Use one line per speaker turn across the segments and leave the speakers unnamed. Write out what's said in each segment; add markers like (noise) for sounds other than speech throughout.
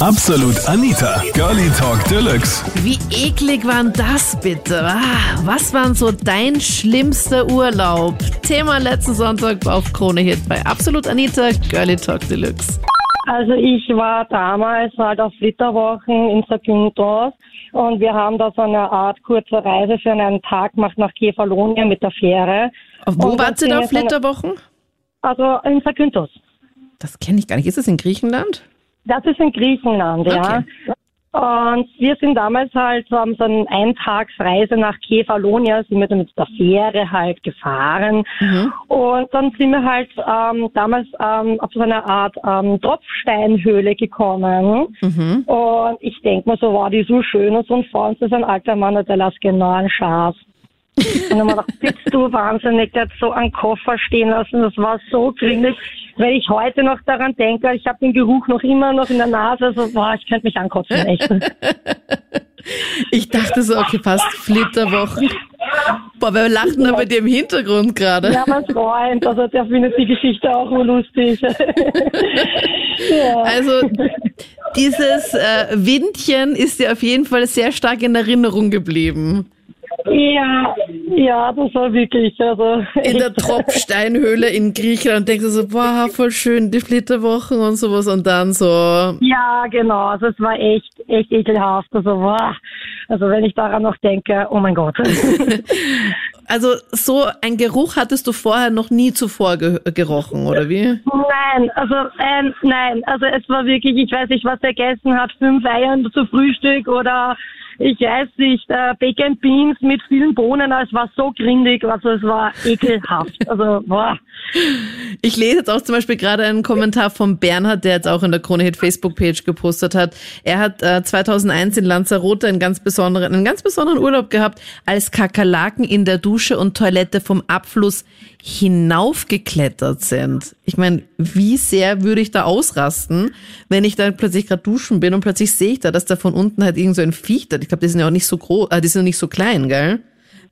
Absolut Anita, Girlie Talk Deluxe.
Wie eklig waren das bitte? Ah, Was waren so dein schlimmster Urlaub? Thema letzten Sonntag auf Krone Hit bei Absolut Anita, Girlie Talk Deluxe.
Also ich war damals halt auf Flitterwochen in Zakynthos und wir haben da so eine Art kurze Reise für einen Tag gemacht nach Kefalonia mit der Fähre.
Wo
Und
wart
das
ihr da auf Flitterwochen?
Also in Zakynthos.
Das kenne ich gar nicht. Ist es in Griechenland?
Das ist in Griechenland, ja. Und wir sind damals halt so haben so eine Eintagsreise nach Kefalonia, sind wir dann mit der Fähre halt gefahren. Und dann sind wir halt ähm, damals ähm, auf so eine Art ähm, Tropfsteinhöhle gekommen. Und ich denk mir so, wow, die ist so schön und so und vor uns ist ein alter Mann der lässt genau ein Schaf. Und dann hab ich gedacht, (laughs) bist du wahnsinnig, der hat so einen Koffer stehen lassen, das war so grünlich. Wenn ich heute noch daran denke, ich habe den Geruch noch immer noch in der Nase, so, boah, ich könnte mich ankotzen, echt. (laughs)
Ich dachte so, okay, passt Flitterwochen. Boah, wir lachten da bei dir im Hintergrund gerade.
Ja, mein Freund, also der findet die Geschichte auch nur lustig. (laughs) ja.
Also dieses äh, Windchen ist dir auf jeden Fall sehr stark in Erinnerung geblieben.
Ja, ja, das war wirklich, also.
In der. Tropfsteinhöhle in Griechenland denkst du so, boah, voll schön, die Flitterwochen und sowas und dann so,
Ja, genau, also es war echt, echt ekelhaft. Also, boah. also wenn ich daran noch denke, oh mein Gott. (laughs)
also so ein Geruch hattest du vorher noch nie zuvor ge gerochen, oder wie?
Nein, also ähm, nein, also es war wirklich, ich weiß nicht, was er gegessen hat, fünf Eiern zu Frühstück oder ich weiß nicht, äh, Bacon Beans mit vielen Bohnen, es war so grindig, also es war ekelhaft. (laughs) Also, boah.
Ich lese jetzt auch zum Beispiel gerade einen Kommentar von Bernhard, der jetzt auch in der Krone Hit Facebook-Page gepostet hat. Er hat äh, 2001 in Lanzarote einen ganz besonderen, einen ganz besonderen Urlaub gehabt, als Kakerlaken in der Dusche und Toilette vom Abfluss hinaufgeklettert sind. Ich meine, wie sehr würde ich da ausrasten, wenn ich dann plötzlich gerade duschen bin und plötzlich sehe ich da, dass da von unten halt irgend so ein Viech da. Ich glaube, die sind ja auch nicht so groß, äh, die sind nicht so klein, gell?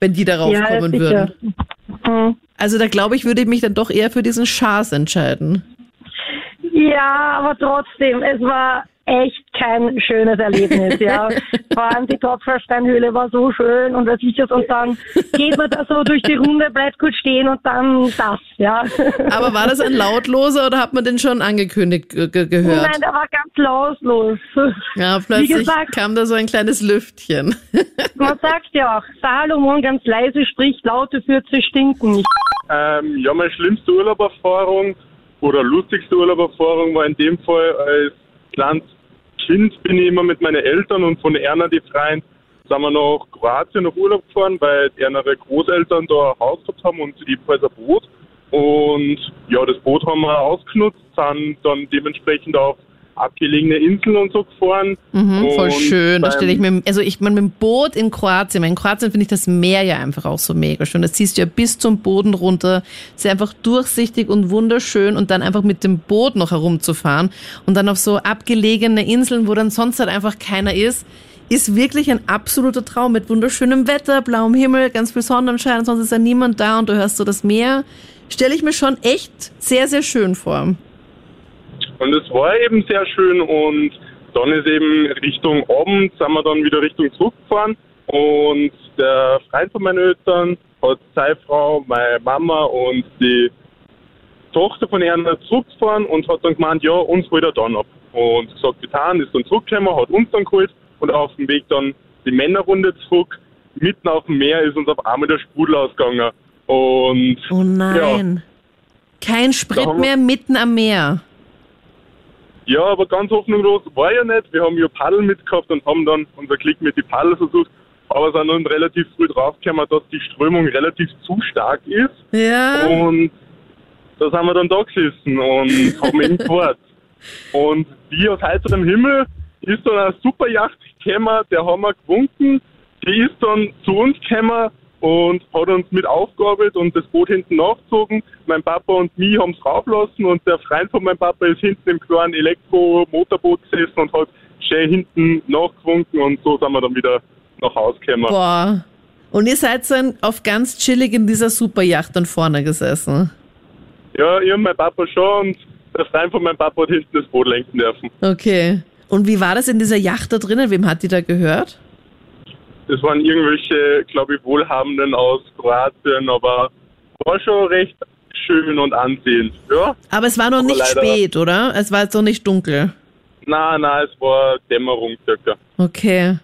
Wenn die darauf
Ja,
kommen würden.
Hm.
Also da glaube ich, würde ich mich dann doch eher für diesen Schaß entscheiden.
Ja, aber trotzdem, es war echt kein schönes Erlebnis, ja. (laughs) Vor allem die Topfersteinhöhle war so schön und was ich das und dann geht man da so durch die Runde, bleibt gut stehen und dann das, ja.
Aber war das ein lautloser oder hat man den schon angekündigt ge ge gehört?
Nein, der war ganz lautlos.
ja,
Wie
plötzlich
gesagt,
kam da so ein kleines Lüftchen. (laughs)
man sagt ja auch, Salomon ganz leise spricht, laute Fürze stinken nicht.
Ähm, ja, meine schlimmste Urlauberfahrung oder lustigste Urlauberfahrung war in dem Fall als kleines Kind bin ich immer mit meinen Eltern und von Erna die Freien sind wir nach Kroatien auf Urlaub gefahren, weil ihre Großeltern da ein Haus gehabt haben und ebenfalls ein Boot. Und ja, das Boot haben wir ausgenutzt, sind dann dementsprechend auf abgelegene Inseln und so gefahren.
Mhm, voll
Und
schön. Da stelle ich mir, also ich meine, mit dem Boot in Kroatien, in Kroatien finde ich das Meer ja einfach auch so mega schön. Das ziehst du ja bis zum Boden runter. Ist ja einfach durchsichtig und wunderschön und dann einfach mit dem Boot noch herumzufahren und dann auf so abgelegene Inseln, wo dann sonst halt einfach keiner ist, ist wirklich ein absoluter Traum mit wunderschönem Wetter, blauem Himmel, ganz viel Sonnenschein, sonst ist ja niemand da und du hörst so das Meer. Stelle ich mir schon echt sehr, sehr schön vor.
Und es war eben sehr schön und dann ist eben Richtung Abend, sind wir dann wieder Richtung zurückgefahren und der Freund von meinen Eltern hat seine Frau, meine Mama und die Tochter von ihnen zurückgefahren und hat dann gemeint, ja, uns holt er dann ab. Und gesagt, getan, ist dann zurückgekommen, hat uns dann geholt und auf dem Weg dann die Männerrunde zurück. Mitten auf dem Meer ist uns auf einmal der Sprudel ausgegangen. Und
Oh nein. Kein Sprit mehr mitten am Meer.
Ja, aber ganz hoffnungslos war ja nicht. Wir haben ja Paddel mitgehabt und haben dann unser Klick mit die Paddel versucht, aber sind dann relativ früh draufgekommen, dass die Strömung relativ zu stark ist.
Ja.
Und da sind wir dann da gesessen und (laughs) haben eben gewartet. Und wie aus heiterem Himmel ist dann eine Superjacht gekommen, der haben wir gewunken. Die ist dann zu uns gekommen und hat uns mit aufgearbeitet und das Boot hinten nachgezogen. Mein Papa und mich haben es rauflassen und der Freund von meinem Papa ist hinten im kleinen Elektromotorboot gesessen und hat schön hinten nachgewunken und so sind wir dann wieder nach Hause gekommen.
Boah. Und ihr seid dann auf ganz chillig in dieser Superjacht dann vorne gesessen.
Ja, ich und mein Papa schon und der Freund von meinem Papa hat hinten das Boot lenken dürfen.
Okay. Und wie war das in dieser Yacht da drinnen? Wem hat die da gehört?
Das waren irgendwelche, glaube ich, Wohlhabenden aus Kroatien, aber war schon recht schön und ansehend. Ja.
Aber es war noch
Aber
nicht spät, oder? Es war jetzt noch nicht dunkel.
Na, na, es war Dämmerung circa.
Okay.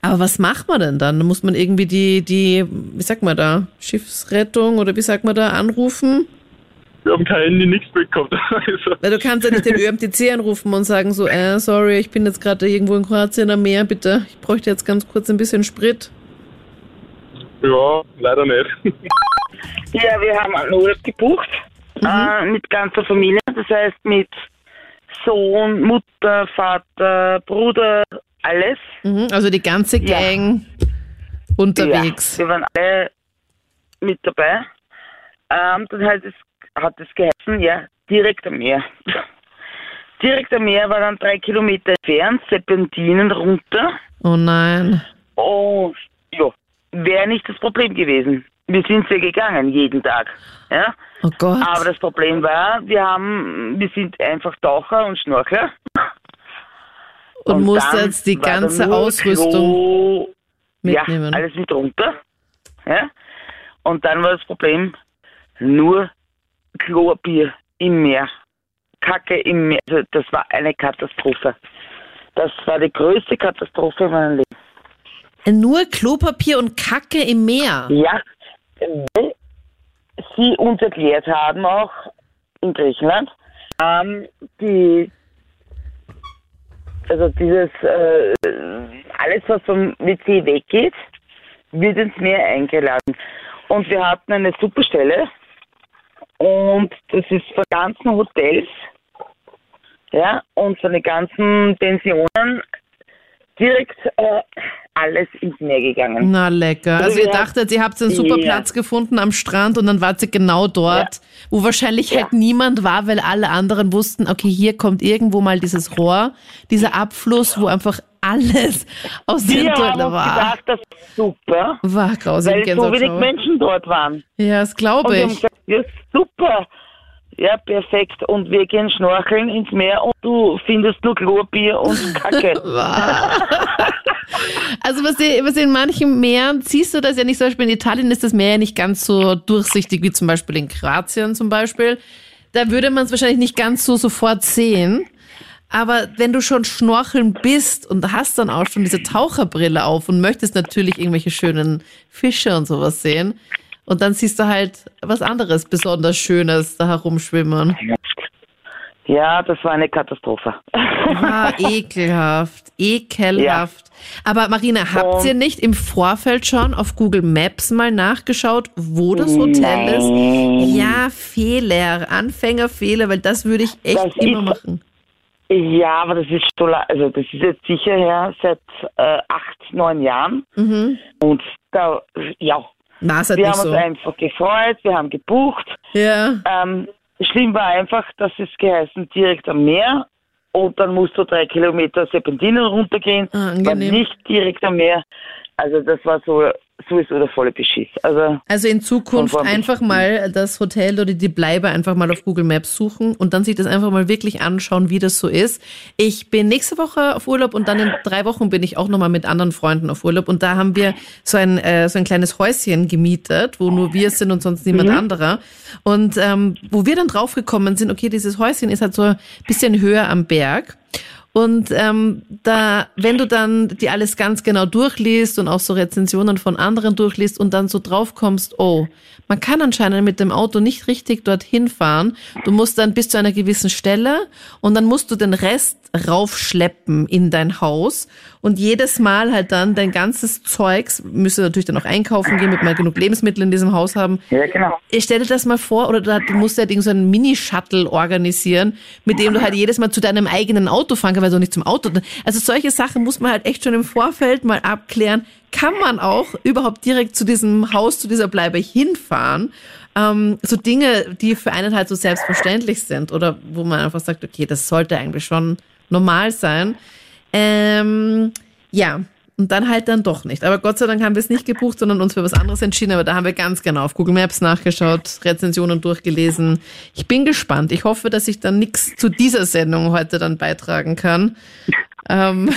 Aber was macht man denn dann? Muss man irgendwie die, die, wie sagt man da, Schiffsrettung oder wie sagt man da, anrufen?
Wir haben kein Handy, nichts bekommen. (laughs) Also,
Weil du kannst ja nicht den ÖMTC anrufen und sagen so, äh, sorry, ich bin jetzt gerade irgendwo in Kroatien am Meer, bitte. Ich bräuchte jetzt ganz kurz ein bisschen Sprit.
ja, leider nicht.
Ja, wir haben einen Urlaub gebucht äh, mit ganzer Familie. Das heißt mit Sohn, Mutter, Vater, Bruder, alles.
Mhm, also die ganze
Ja.
Gang unterwegs.
Ja, wir waren alle mit dabei. Ähm, dann hat es, hat es geheißen, ja, direkt am Meer. (laughs) direkt am Meer war dann drei Kilometer entfernt, Serpentinen runter.
Oh nein.
Und ja, wäre nicht das Problem gewesen. Wir sind ja gegangen, jeden Tag. Ja?
Oh Gott.
Aber das Problem war, wir haben, wir sind einfach Taucher und Schnorchler. (laughs)
und musst
dann
jetzt die ganze Ausrüstung
Klo,
mitnehmen.
Ja, alles mit runter. Ja? Und dann war das Problem, nur Klopapier im Meer. Kacke im Meer. Also das war eine Katastrophe. Das war die größte Katastrophe in meinem Leben.
Nur Klopapier und Kacke im Meer.
Ja, weil sie uns erklärt haben, auch in Griechenland, ähm, die, also dieses, äh, alles, was vom WC weggeht, wird ins Meer eingeladen. Und wir hatten eine super Stelle und das ist von ganzen Hotels, ja, und von den ganzen Pensionen direkt äh, alles ins Meer gegangen.
Na lecker. Also ihr
Ja.
dachtet, ihr habt einen super
Ja.
Platz gefunden am Strand und dann wart ihr genau dort, wo wahrscheinlich
Ja.
halt niemand war, weil alle anderen wussten, okay, hier kommt irgendwo mal dieses Rohr, dieser Abfluss, wo einfach alles aus den
Wir haben
Toiletten
uns
war.
gedacht, das ist super,
War grausig.
weil so wenig. Menschen dort waren.
Ja, das
Und
glaube ich.
gesagt, ja, super. Ja, perfekt. Und wir gehen schnorcheln ins Meer und du findest nur Klopapier und (laughs) Kacke.
Also was, ihr, was in manchen Meeren siehst du das ja nicht, zum Beispiel in Italien ist das Meer ja nicht ganz so durchsichtig wie zum Beispiel in Kroatien zum Beispiel. Da würde man es wahrscheinlich nicht ganz so sofort sehen. Aber wenn du schon schnorcheln bist und hast dann auch schon diese Taucherbrille auf und möchtest natürlich irgendwelche schönen Fische und sowas sehen, und dann siehst du halt was anderes besonders Schönes da herumschwimmen.
ja, das war eine Katastrophe.
Ah, (laughs) ekelhaft, ekelhaft. Aber Marina, habt ihr nicht im Vorfeld schon auf Google Maps mal nachgeschaut, wo das Hotel ist? Ja, Fehler, Anfängerfehler, weil das würde ich echt
Das
immer machen.
Ja, aber das ist la- also das ist jetzt sicher her seit äh, acht, neun Jahren.
Mhm.
Und da, ja,
halt
wir haben
so.
uns einfach gefreut, wir haben gebucht.
Ja.
Ähm, schlimm war einfach, dass es geheißen direkt am Meer und dann musst du drei Kilometer Serpentinen runtergehen,
Ah,
nicht direkt am Meer. Also das war so sowieso der volle Beschiss. Also
Also in Zukunft einfach mal das Hotel oder die Bleibe einfach mal auf Google Maps suchen und dann sich das einfach mal wirklich anschauen, wie das so ist. Ich bin nächste Woche auf Urlaub und dann in drei Wochen bin ich auch nochmal mit anderen Freunden auf Urlaub und da haben wir so ein, äh, so ein kleines Häuschen gemietet, wo nur wir sind und sonst niemand anderer. Und ähm, wo wir dann draufgekommen sind, okay, dieses Häuschen ist halt so ein bisschen höher am Berg. Und ähm, da, wenn du dann die alles ganz genau durchliest und auch so Rezensionen von anderen durchliest und dann so drauf kommst, oh, man kann anscheinend mit dem Auto nicht richtig dorthin fahren. Du musst dann bis zu einer gewissen Stelle und dann musst du den Rest raufschleppen in dein Haus und jedes Mal halt dann dein ganzes Zeugs, müsste natürlich dann auch einkaufen gehen, mit mal genug Lebensmittel in diesem Haus haben,
ja genau.
ich stell dir das mal vor, oder du, musst ja halt irgend so einen Mini-Shuttle organisieren, mit dem du halt jedes Mal zu deinem eigenen Auto fahren kannst, weil du nicht zum Auto. Also solche Sachen muss man halt echt schon im Vorfeld mal abklären. Kann man auch überhaupt direkt zu diesem Haus, zu dieser Bleibe hinfahren? Ähm, so Dinge, die für einen halt so selbstverständlich sind oder wo man einfach sagt, okay, das sollte eigentlich schon normal sein. Ähm, ja, und dann halt dann doch nicht. Aber Gott sei Dank haben wir es nicht gebucht, sondern uns für was anderes entschieden. Aber da haben wir ganz genau auf Google Maps nachgeschaut, Rezensionen durchgelesen. Ich bin gespannt. Ich hoffe, dass ich dann nichts zu dieser Sendung heute dann beitragen kann. Ähm,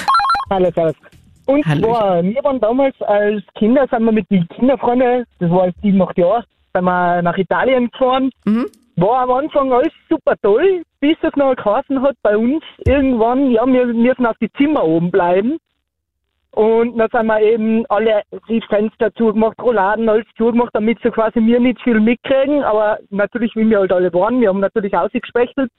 Hallo, servus. Und
Hallöchen.
zwar, wir waren damals als Kinder, sind wir mit den Kinderfreunden, das war als sieben, acht Jahre, sind wir nach Italien gefahren.
Mhm.
War am Anfang alles super toll, bis es noch geheißen hat bei uns irgendwann, ja, wir müssen auf die Zimmer oben bleiben. Und dann sind wir eben alle die Fenster zugemacht, Rolladen, alles zugemacht, damit sie quasi mir nicht viel mitkriegen. Aber natürlich, wie wir halt alle waren, wir haben natürlich ausgespechtelt.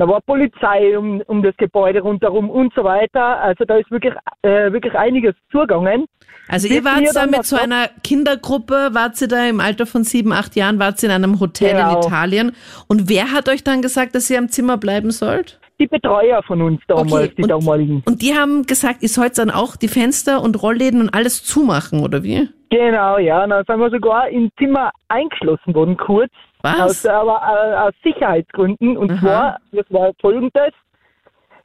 Da war Polizei um, um das Gebäude rundherum und so weiter. Also da ist wirklich, äh, wirklich einiges zugegangen.
also
Bis
ihr wart da mit so einer Kindergruppe, wart ihr da im Alter von sieben, acht Jahren, wart ihr in einem Hotel in
Genau.
Italien. Und wer hat euch dann gesagt, dass ihr am Zimmer bleiben sollt?
Die Betreuer von uns damals,
Okay,
die
und-
damaligen.
Und die haben gesagt, ihr sollt dann auch die Fenster und Rollläden und alles zumachen, oder wie?
Genau, ja. Dann sind wir sogar im Zimmer eingeschlossen worden, kurz.
Was?
Aus, aber äh, aus Sicherheitsgründen. Und
Aha.
zwar, das war folgendes.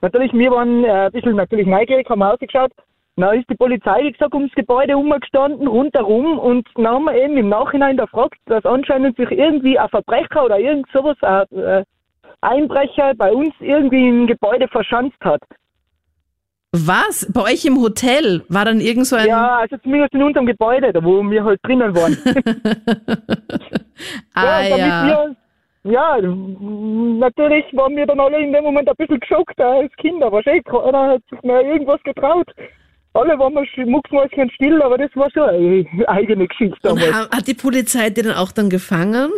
Natürlich, wir waren äh, ein bisschen natürlich neugierig, haben ausgeschaut. Dann ist die Polizei, wie gesagt, ums Gebäude rumgestanden, rundherum. Und dann haben wir eben im Nachhinein gefragt, dass anscheinend sich irgendwie ein Verbrecher oder irgend sowas, ein äh, Einbrecher bei uns irgendwie im Gebäude verschanzt hat.
Was? Bei euch im Hotel war dann irgend so ein...
Ja, also zumindest in unserem Gebäude, da wo wir halt drinnen waren. (laughs)
ah ja.
Wir, ja, m- natürlich waren wir dann alle in dem Moment ein bisschen geschockt als Kinder. Wahrscheinlich keiner hat sich mehr irgendwas getraut. Alle waren wir sch- mucksmäuschen still, aber das war schon eine eigene Geschichte
Und
damals.
hat die Polizei die dann auch dann gefangen?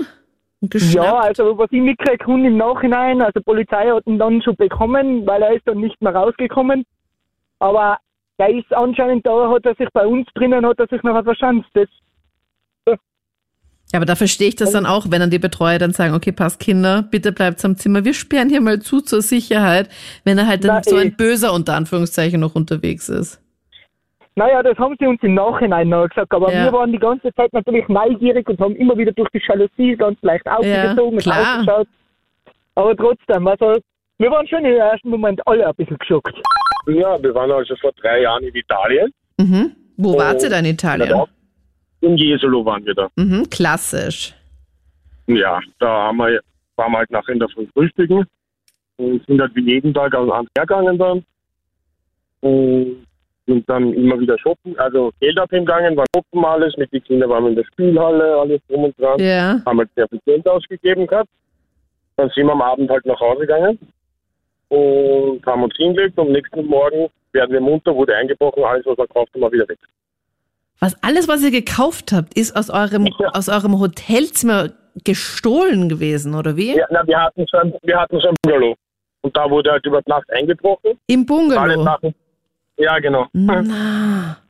Und
Ja, also was ich mitgekriegt habe im Nachhinein, also die Polizei hat ihn dann schon bekommen, weil er ist dann nicht mehr rausgekommen. Aber der ist anscheinend da, hat er sich bei uns drinnen, hat er sich noch verschanzt. Das
Ja, aber da verstehe ich das dann auch, wenn dann die Betreuer dann sagen, okay, passt Kinder, bitte bleibt am Zimmer, wir sperren hier mal zu zur Sicherheit, wenn er halt dann
Na,
so
eh.
ein böser unter Anführungszeichen noch unterwegs ist.
Naja, das haben sie uns im Nachhinein noch gesagt, aber
Ja.
wir waren die ganze Zeit natürlich neugierig und haben immer wieder durch die Jalousie ganz leicht aufgezogen und
klar.
ausgeschaut. Aber trotzdem, also wir waren schon im ersten Moment alle ein bisschen geschockt.
Ja, wir waren also vor drei Jahren in Italien.
Mhm. Wo wart ihr dann in Italien?
In Jesolo waren wir da.
Mhm, klassisch.
Ja, da haben wir, waren wir halt nachher in der Früh frühstücken und sind halt wie jeden Tag ans ans Meer gegangen dann. Und sind dann immer wieder shoppen, also Geld abheben gegangen, waren shoppen alles, mit den Kindern waren wir in der Spielhalle, alles drum und dran.
Ja.
Haben halt sehr viel Geld ausgegeben gehabt. Dann sind wir am Abend halt nach Hause gegangen und haben uns hingelegt und am nächsten Morgen werden wir munter, wurde eingebrochen, alles was wir gekauft haben, war wieder weg.
Was alles, was ihr gekauft habt, ist aus eurem,
Ja.
aus eurem Hotelzimmer gestohlen gewesen, oder wie?
Ja, na, wir hatten so ein, wir hatten so ein Bungalow. Und da wurde halt über Nacht eingebrochen.
Im
Alle
Bungalow.
Sachen. Ja, genau.
Na. (laughs)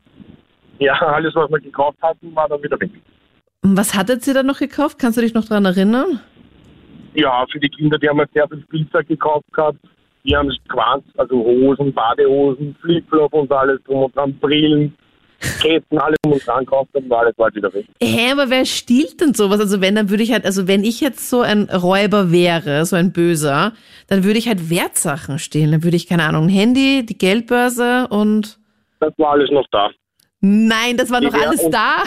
Ja, alles, was wir gekauft hatten, war dann wieder weg.
Und Was hattet ihr dann noch gekauft? Kannst du dich noch dran erinnern?
Ja, für die Kinder, die haben halt sehr viel Spielzeug gekauft gehabt. Die haben Quanz, also Hosen, Badehosen, Flipflop und alles drum und dran, Brillen, Ketten, alles drum und dran gekauft und alles war halt wieder weg.
Hä, aber wer stiehlt denn sowas? Also wenn, dann würde ich halt, also wenn ich jetzt so ein Räuber wäre, so ein Böser, dann würde ich halt Wertsachen stehlen. Dann würde ich, keine Ahnung, ein Handy, die Geldbörse und...
Das war alles noch da.
Nein, das war noch
Ja,
alles da?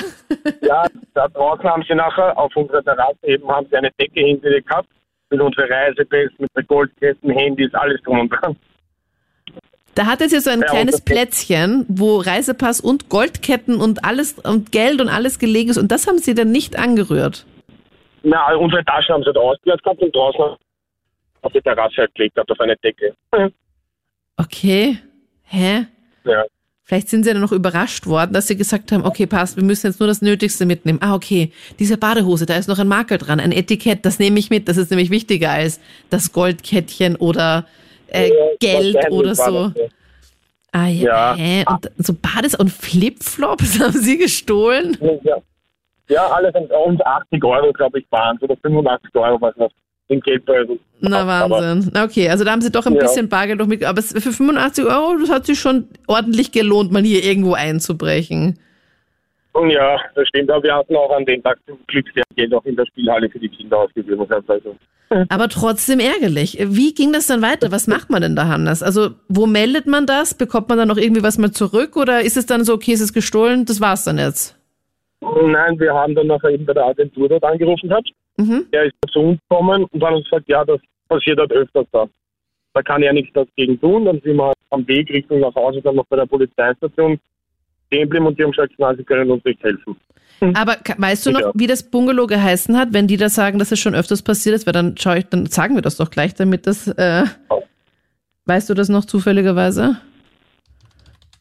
Ja, da draußen haben sie nachher auf unserer Terrasse eben haben sie eine Decke hingelegt gehabt mit unseren Reisepässen, mit den Goldketten, Handys, alles drum und dran.
Da hattet ihr so ein
Ja,
kleines Plätzchen, wo Reisepass und Goldketten und alles und Geld und alles gelegen ist und das haben sie dann nicht angerührt.
Na, unsere Taschen haben sie da ausgehört gehabt und draußen auf die Terrasse halt gelegt gehabt, auf eine Decke.
Okay. Hä?
Ja.
Vielleicht sind sie dann noch überrascht worden, dass sie gesagt haben, okay, passt, wir müssen jetzt nur das Nötigste mitnehmen. Ah, okay, diese Badehose, da ist noch ein Makel dran, ein Etikett, das nehme ich mit. Das ist nämlich wichtiger als das Goldkettchen oder äh, Geld oder so.
das.
Ah ja,
Ja.
hä? Und so Bades und Flipflops (laughs) haben sie gestohlen?
Ja, ja alles um 80 Euro, glaube ich, waren es, oder 85 Euro, was noch im Geldbeutel.
Na
Aber-
Wahnsinn. Na, Okay, also da haben sie doch ein
Ja.
bisschen Bargeld noch mit, aber für 85 Euro, das hat sich schon ordentlich gelohnt, mal hier irgendwo einzubrechen.
Und ja, das stimmt, aber wir hatten auch an dem Tag zum Glück sehr Geld auch in der Spielhalle für die Kinder ausgegeben. Also, (laughs)
Aber trotzdem ärgerlich. Wie ging das dann weiter? Was macht man denn da, Hannes? Also, wo meldet man das? Bekommt man dann noch irgendwie was mal zurück? Oder ist es dann so, okay, es ist gestohlen, das war's dann jetzt?
Nein, wir haben dann nachher eben bei der Agentur dort angerufen gehabt.
Mhm.
Der ist zu uns gekommen und hat uns gesagt, ja, das passiert halt öfters da. da kann er nichts dagegen tun. Dann sind wir halt am Weg Richtung nach Hause dann noch bei der Polizeistation stehen geblieben und die haben gesagt, nein, sie können uns nicht helfen.
Aber ka- weißt du noch,
Ja.
wie das Bungalow geheißen hat? Wenn die da sagen, dass es schon öfters passiert ist, weil dann schau ich, dann sagen wir das doch gleich, damit das. Äh, weißt du das noch zufälligerweise?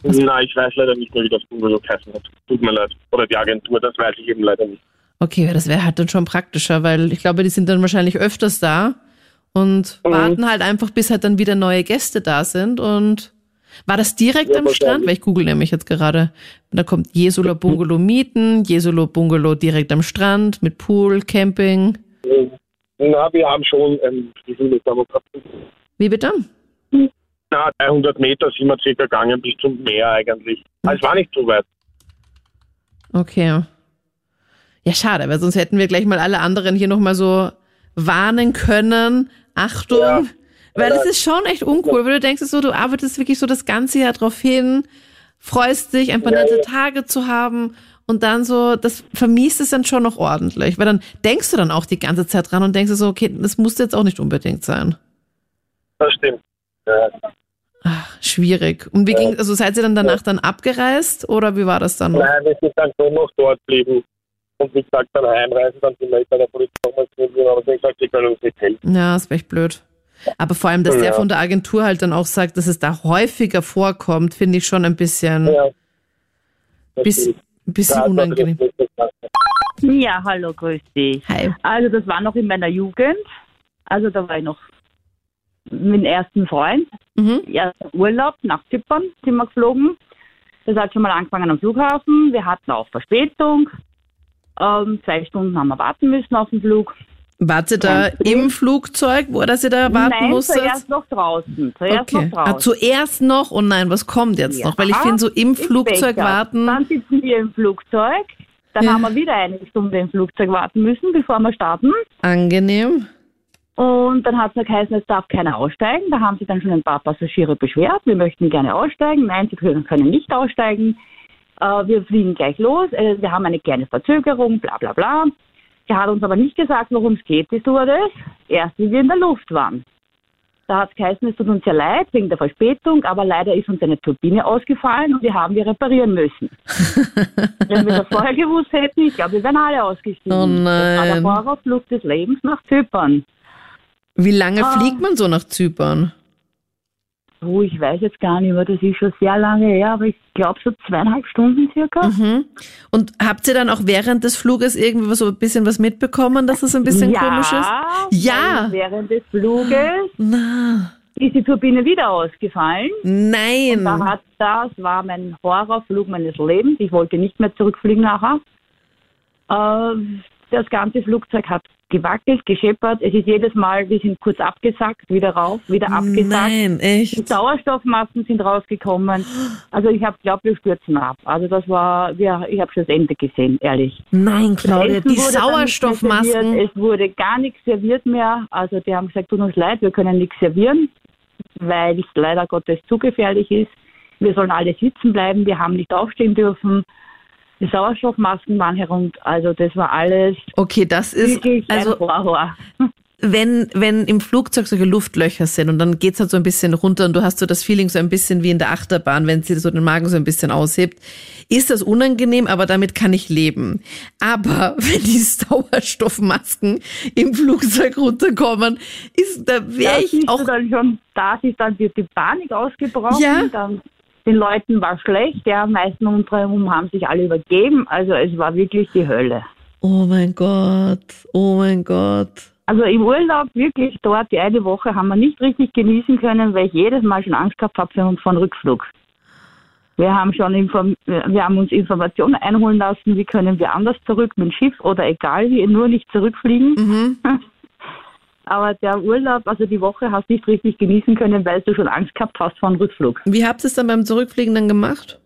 Nein, ich weiß leider nicht mehr, wie das Bungalow geheißen hat. Tut mir leid. Oder die Agentur, das weiß ich eben leider nicht.
Okay, das wäre halt dann schon praktischer, weil ich glaube, die sind dann wahrscheinlich öfters da und
Mhm.
warten halt einfach, bis halt dann wieder neue Gäste da sind. Und war das direkt
Ja,
am Strand? Weil ich google nämlich jetzt gerade. Da kommt Jesolo Bungalow mieten, Jesolo Bungalow direkt am Strand mit Pool, Camping.
Na, wir haben schon, ähm, wie viel Meter haben wir?
Wie bitte?
Na, 300 Meter sind wir circa gegangen bis zum Meer eigentlich. Also Es war nicht so weit.
Okay. Ja, schade, weil sonst hätten wir gleich mal alle anderen hier nochmal so warnen können. Achtung.
Ja.
Weil es ist schon echt uncool, weil du denkst so, du arbeitest wirklich so das ganze Jahr drauf hin, freust dich, ein paar
Ja,
nette
ja.
Tage zu haben und dann so, das vermiest es dann schon noch ordentlich, weil dann denkst du dann auch die ganze Zeit dran und denkst so, okay, das muss jetzt auch nicht unbedingt sein.
Das stimmt. Ja.
Ach, schwierig. Und wie ging, also seid ihr dann danach dann abgereist oder wie war das dann noch?
Nein, wir sind dann schon noch dort geblieben. Und wie gesagt, dann heimreisen, dann sind wir bei der Polizei nochmal geblieben, aber sie haben gesagt, sie können uns nicht helfen.
Ja, ist echt blöd. Aber vor allem, dass der
Ja.
von der Agentur halt dann auch sagt, dass es da häufiger vorkommt, finde ich schon ein bisschen,
Ja.
Bis, bisschen
Ja,
unangenehm.
Ja, hallo, grüß dich.
Hi.
Also das war noch in meiner Jugend. Also da war ich noch mit dem ersten Freund.
Mhm.
Erster Urlaub nach Zypern sind wir geflogen. Das hat schon mal angefangen am Flughafen. Wir hatten auch Verspätung. Ähm, zwei Stunden haben wir warten müssen auf den Flug.
Wart ihr da im Flugzeug, wo dass ihr da warten
Nein,
musstet?
zuerst noch draußen. Zuerst
Okay.
noch draußen.
Ah, zuerst noch? Oh nein, was kommt jetzt
Ja.
noch? Weil ich finde, so im Flugzeug
Becher.
warten.
Dann sitzen wir im Flugzeug. Dann
Ja.
haben wir wieder eine Stunde im Flugzeug warten müssen, bevor wir starten.
Angenehm.
Und dann hat es geheißen, es darf keiner aussteigen. Da haben sich dann schon ein paar Passagiere beschwert. Wir möchten gerne aussteigen. Nein, sie können, können nicht aussteigen. Äh, wir fliegen gleich los. Äh, wir haben eine kleine Verzögerung, bla bla bla. Er hat uns aber nicht gesagt, worum es geht, die Stewardess. Erst, wie wir in der Luft waren. Da hat es geheißen, es tut uns sehr leid wegen der Verspätung, aber leider ist uns eine Turbine ausgefallen und wir haben die reparieren müssen. (laughs) Wenn wir das vorher gewusst hätten, ich glaube, wir wären alle ausgestiegen.
Oh
Das war
nein.
der Horrorflug des Lebens nach Zypern.
Wie lange
Ah.
fliegt man so nach Zypern?
Oh, ich weiß jetzt gar nicht mehr, das ist schon sehr lange her, aber ich glaube so zweieinhalb Stunden circa.
Mhm. Und habt ihr dann auch während des Fluges irgendwie so ein bisschen was mitbekommen, dass es ein bisschen
ja,
komisch ist? Ja.
Während des Fluges
Na,
ist die Turbine wieder ausgefallen.
nein.
Da hat das war mein Horrorflug meines Lebens. Ich wollte nicht mehr zurückfliegen nachher. Äh, das ganze Flugzeug hat gewackelt, gescheppert. Es ist jedes Mal, wir sind kurz abgesackt, wieder rauf, wieder abgesackt.
Nein,
Die
echt.
Sauerstoffmasken sind rausgekommen. Also ich habe glaubt, wir stürzen ab. Also das war, ja, ich habe schon das Ende gesehen, ehrlich.
Nein, Claudia, die
serviert. Es wurde gar nichts serviert mehr. Also die haben gesagt, tut uns leid, wir können nichts servieren, weil es leider Gottes zu gefährlich ist. Wir sollen alle sitzen bleiben, wir haben nicht aufstehen dürfen. Die Sauerstoffmasken waren herum. Also das war alles
Okay, das ist,
wirklich
also
Horror.
wenn, wenn im Flugzeug solche Luftlöcher sind und dann geht's halt so ein bisschen runter und du hast so das Feeling so ein bisschen wie in der Achterbahn, wenn sie so den Magen so ein bisschen aushebt, ist das unangenehm, aber damit kann ich leben. Aber (laughs) wenn die Sauerstoffmasken im Flugzeug runterkommen, ist, da wäre ich auch,
dann schon, da ist dann die, die Panik ausgebrochen.
Ja.
Dann, den Leuten war schlecht, ja, meisten um uns herum haben sich alle übergeben. Also es war wirklich die Hölle.
oh mein Gott, oh mein Gott.
Also im Urlaub wirklich dort die eine Woche haben wir nicht richtig genießen können, weil ich jedes Mal schon Angst gehabt habe für von Rückflug. Wir haben schon inform wir haben uns Informationen einholen lassen, wie können wir anders zurück mit dem Schiff oder egal wie, nur nicht zurückfliegen.
Mhm. (laughs)
Aber der Urlaub, also die Woche hast du nicht richtig genießen können, weil du schon Angst gehabt hast vor einem Rückflug.
Wie habt ihr es dann beim Zurückfliegen dann gemacht?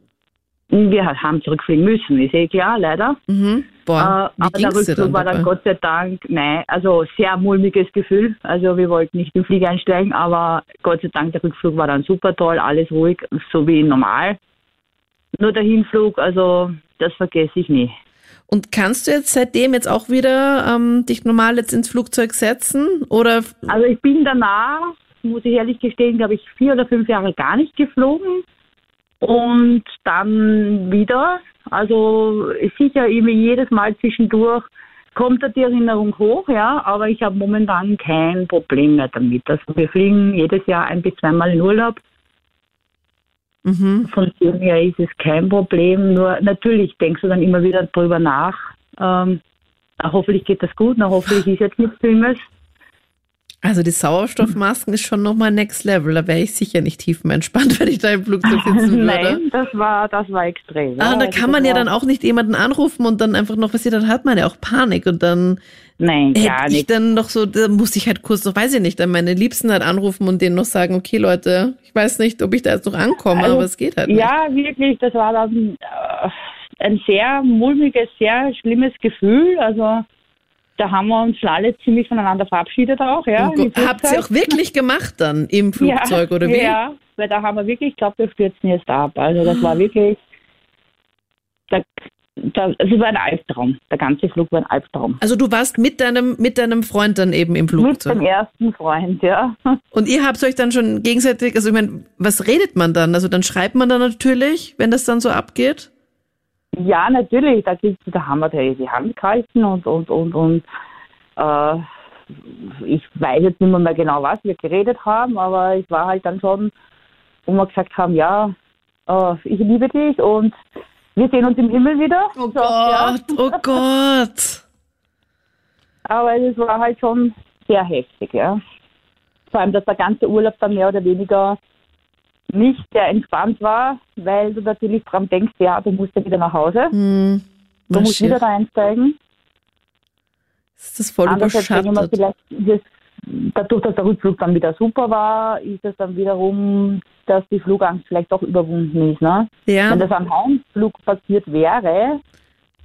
Wir haben zurückfliegen müssen, ist eh klar, leider.
Mhm. Boah,
Äh, aber der Rückflug war dann? Gott sei Dank, nein, also sehr mulmiges Gefühl. Also wir wollten nicht im Flieger einsteigen, aber Gott sei Dank, der Rückflug war dann super toll, alles ruhig, so wie normal. Nur der Hinflug, also das vergesse ich nie.
Und kannst du jetzt seitdem jetzt auch wieder ähm, dich normal jetzt ins Flugzeug setzen? Oder
Also ich bin danach muss ich ehrlich gestehen, glaube ich, vier oder fünf Jahre gar nicht geflogen. Und dann wieder. Also sicher eben jedes Mal zwischendurch kommt da die Erinnerung hoch, ja, aber ich habe momentan kein Problem mehr damit. Also wir fliegen jedes Jahr ein bis zweimal in Urlaub.
Mhm.
Von dem her ist es kein Problem. Nur natürlich denkst du dann immer wieder drüber nach. Ähm, na, hoffentlich geht das gut, na, hoffentlich ist jetzt nichts Schlimmes.
Also die Sauerstoffmasken ist schon nochmal next level. Da wäre ich sicher nicht tiefenentspannt, (laughs) wenn ich da im Flugzeug sitzen (laughs) würde.
Nein, das war, das war extrem.
Ah,
ja.
da kann man ja
war-
dann auch nicht jemanden anrufen und dann einfach noch passiert, dann hat man ja auch Panik und dann
Nein, gar
hätte ich
nicht.
dann noch so, da muss ich halt kurz noch, weiß ich nicht, dann meine Liebsten halt anrufen und denen noch sagen, okay Leute, ich weiß nicht, ob ich da jetzt noch ankomme,
Also,
aber es geht halt nicht.
Ja, wirklich, das war dann äh, ein sehr mulmiges, sehr schlimmes Gefühl. Also da haben wir uns alle ziemlich voneinander verabschiedet auch. Ja,
Oh Habt ihr auch wirklich gemacht dann im (laughs) Flugzeug
ja,
oder wie?
Ja, weil da haben wir wirklich, ich glaube, wir stürzen jetzt ab. Also das war wirklich, da, da, es war ein Albtraum. Der ganze Flug war ein Albtraum.
Also du warst mit deinem, mit deinem Freund dann eben im
Mit
Flugzeug.
dem ersten Freund, ja. (laughs)
Und ihr habt euch dann schon gegenseitig, also ich meine, was redet man dann? Also dann schreibt man dann natürlich, wenn das dann so abgeht?
Ja, natürlich. Da, da haben wir die, die Hand gehalten und, und, und, und äh, ich weiß jetzt nicht mehr, mehr genau, was wir geredet haben, aber es war halt dann schon, wo wir gesagt haben, ja, äh, ich liebe dich und wir sehen uns im Himmel wieder.
Oh
So, ja.
Gott, oh (laughs) Gott.
Aber es war halt schon sehr heftig, ja. Vor allem, dass der ganze Urlaub dann mehr oder weniger nicht sehr entspannt war, weil du natürlich dran denkst, ja, du musst ja wieder nach Hause,
Hm,
du musst wieder
shit.
da einsteigen.
Ist das voll
mir,
überschattet.
vielleicht ist es, dadurch, dass der Rückflug dann wieder super war, ist es dann wiederum, dass die Flugangst vielleicht doch überwunden ist. Ne?
Ja.
Wenn das am Heimflug passiert wäre,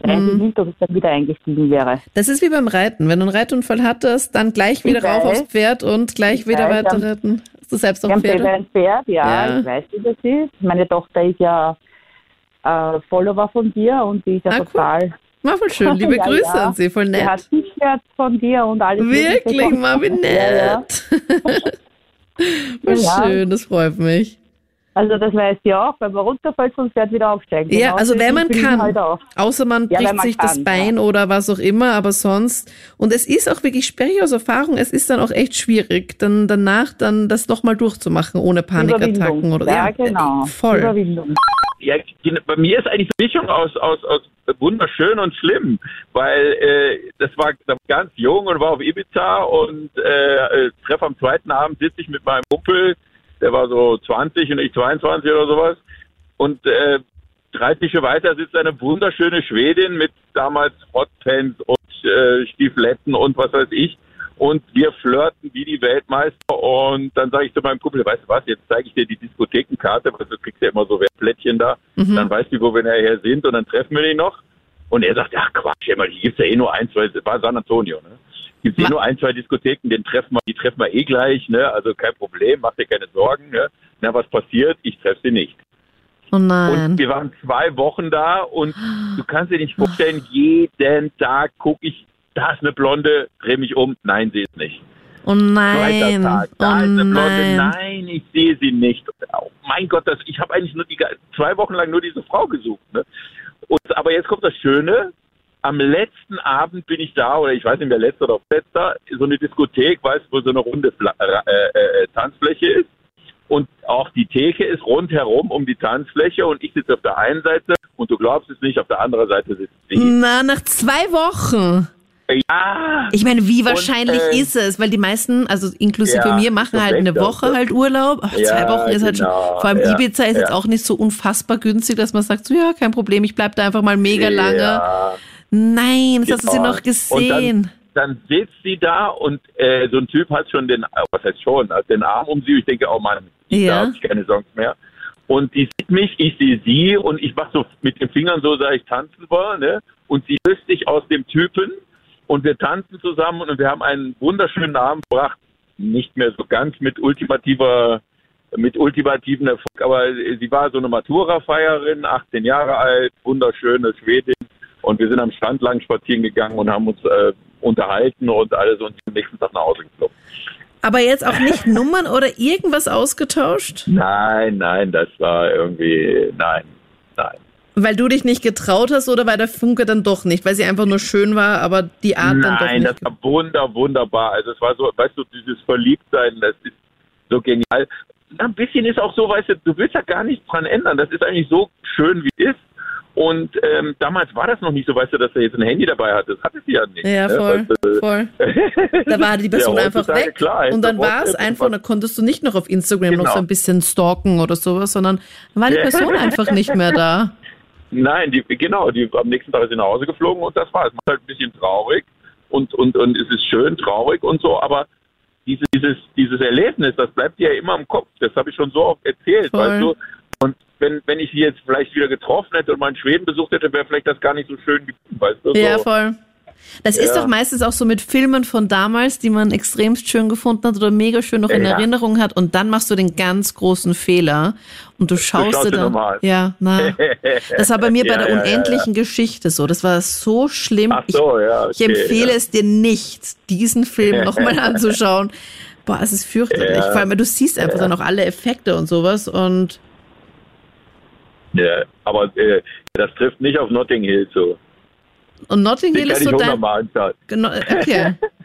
weiß
Mhm.
ich nicht, ob ich dann wieder eingestiegen wäre.
Das ist wie beim Reiten. Wenn du einen Reitunfall hattest, dann gleich wieder
Ich
rauf
weiß.
aufs Pferd und gleich
Ich
wieder
weiß,
weiter reiten. Hast du selbst auch
Ja,
Pferde?
ein Pferd, ja,
Ja.
ich weiß, wie das ist. Meine Tochter ist ja äh, Follower von dir und die ist ja
Ah, cool.
total.
War voll schön. Liebe (laughs)
Ja,
Grüße
ja.
an sie, voll nett.
T-Shirts von dir und alles.
Wirklich, mal wie
Ja, ja. (laughs)
nett.
Ja.
schön, das freut mich.
Also das weiß sie auch, wenn man runterfällt, sonst Pferd wieder aufsteigen.
Ja,
Genauso
also wenn man kann.
Halt.
Außer man
Ja,
bricht
man
sich das
kann,
Bein oder was auch immer, aber sonst. Und es ist auch wirklich, spreche ich aus Erfahrung, es ist dann auch echt schwierig, dann danach dann das nochmal durchzumachen, ohne Panikattacken oder
Ja, genau.
Voll.
Überwindung.
Ja, bei mir ist eigentlich eine Mischung aus, aus, aus wunderschön und schlimm, weil äh, das war ganz jung und war auf Ibiza und äh, äh, treffe am zweiten Abend sitze ich mit meinem Kumpel, der war so 20 und ich 22 oder sowas. Und äh, drei Tische weiter sitzt eine wunderschöne Schwedin mit damals Hotpants und äh, Stiefeletten und was weiß ich und wir flirten wie die Weltmeister und dann sage ich zu meinem Kumpel, weißt du was, jetzt zeige ich dir die Diskothekenkarte, weil du kriegst ja immer so Plättchen da,
Mhm.
dann weißt du, wo wir nachher sind und dann treffen wir den noch. Und er sagt, ach Quatsch, immer, die gibt's ja eh nur ein, zwei, war San Antonio, ne? Gibt's eh
Ma-
nur ein, zwei Diskotheken, den treffen wir, die treffen wir eh gleich, ne? Also kein Problem, mach dir keine Sorgen, ne? Na, was passiert? Ich treffe sie nicht.
Oh nein.
Und wir waren zwei Wochen da und du kannst dir nicht vorstellen, jeden Tag gucke ich, da ist eine Blonde, dreh mich um, nein, sie ist nicht.
Oh nein.
Tag,
Oh
da ist eine Blonde,
nein.
nein, ich sehe sie nicht. Oh, mein Gott, das, ich habe eigentlich nur die zwei Wochen lang nur diese Frau gesucht. Ne? Und, aber jetzt kommt das Schöne. Am letzten Abend bin ich da, oder ich weiß nicht mehr, letzter oder letzter, so eine Diskothek, weißt du, wo so eine runde Fla äh, äh, Tanzfläche ist. Und auch die Theke ist rundherum um die Tanzfläche und ich sitze auf der einen Seite und du glaubst es nicht, auf der anderen Seite sitzt sie.
Na, nach zwei Wochen.
Ja!
Ich meine, wie
Und,
wahrscheinlich
äh,
ist es? Weil die meisten, also inklusive
Ja,
mir, machen halt eine Woche
das-
halt Urlaub. Aber
Ja,
zwei Wochen ist halt schon.
genau,
Vor allem
ja,
Ibiza ist jetzt
ja.
auch nicht so unfassbar günstig, dass man sagt, so ja, kein Problem, ich bleib da einfach mal mega lange.
Ja.
Nein, das hast du sie
Genau.
noch gesehen.
Und dann, sitzt sie da und äh, so ein Typ hat schon den, äh, was heißt schon, hat den Arm um sie. Ich denke, oh Mann,
Ja.
da habe ich keine Chance mehr. Und die sieht mich, ich sehe sie und ich mache so mit den Fingern so, dass ich tanzen will, ne? Und sie löst sich aus dem Typen und wir tanzen zusammen und wir haben einen wunderschönen Abend gebracht. Nicht mehr so ganz mit ultimativer, mit ultimativen Erfolg, aber sie war so eine Matura-Feierin, 18 Jahre alt, wunderschöne Schwedin. Und wir sind am Strand lang spazieren gegangen und haben uns äh, unterhalten und alles und sind am nächsten Tag nach Hause geflogen.
Aber jetzt auch nicht (laughs) Nummern oder irgendwas ausgetauscht?
Nein, nein, das war irgendwie, nein, nein.
Weil du dich nicht getraut hast oder weil der Funke dann doch nicht? Weil sie einfach nur schön war, aber die Art
nein,
dann doch nicht?
das war wunder, wunderbar. Also es war so, weißt du, dieses Verliebtsein, das ist so genial. Ein bisschen ist auch so, weißt du, du willst ja gar nichts dran ändern. Das ist eigentlich so schön, wie es ist. Und ähm, damals war das noch nicht so, weißt du, dass er jetzt ein Handy dabei hat. Das hatte sie ja nicht.
Ja,
ne?
voll,
du,
voll. (laughs) Da war die Person
Ja,
einfach weg.
klar,
und dann war es einfach, da konntest du nicht noch auf Instagram noch
Genau.
so ein bisschen stalken oder sowas, sondern dann war die. Person einfach nicht mehr da.
Nein, die, genau, die, am nächsten Tag ist sie nach Hause geflogen und das war es. Macht halt ein bisschen traurig und, und, und es ist schön traurig und so, aber diese, dieses, dieses Erlebnis, das bleibt dir ja immer im Kopf. Das habe ich schon so oft erzählt,
Voll.
weißt du. Und wenn, wenn ich sie jetzt vielleicht wieder getroffen hätte und mal in Schweden besucht hätte, wäre vielleicht das gar nicht so schön gewesen, weißt du.
Ja,
so.
voll. Das ist
Ja.
doch meistens auch so mit Filmen von damals, die man extremst schön gefunden hat oder mega schön noch in
Ja.
Erinnerung hat und dann machst du den ganz großen Fehler und du schaust
schaust
dir dann. Ja, na. (laughs) Das war bei mir bei
Ja,
der
ja, ja,
unendlichen Geschichte so. Das war so schlimm.
Ach so, ja,
ich,
okay,
ich empfehle
ja.
es dir nicht, diesen Film (laughs) nochmal anzuschauen. Boah, es ist fürchterlich. Vor allem, weil du siehst einfach dann auch alle Effekte und sowas und
Ja, aber äh, das trifft nicht auf Notting Hill zu.
Und Notting Hill ist so dein. Genau, okay. (laughs)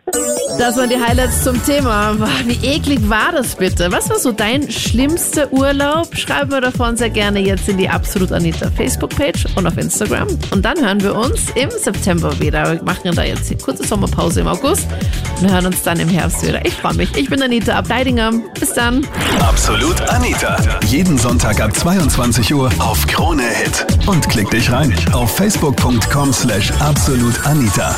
Das waren die Highlights zum Thema. Wie eklig war das bitte? Was war so dein schlimmster Urlaub? Schreiben wir davon sehr gerne jetzt in die Absolut Anita Facebook-Page und auf Instagram. Und dann hören wir uns im September wieder. Wir machen da jetzt eine kurze Sommerpause im August und hören uns dann im Herbst wieder. Ich freue mich. Ich bin Anita Abteidinger. Bis dann.
Absolut Anita. Jeden Sonntag ab 22 Uhr auf Krone Hit. Und klick dich rein auf facebook.com slash absolutanita.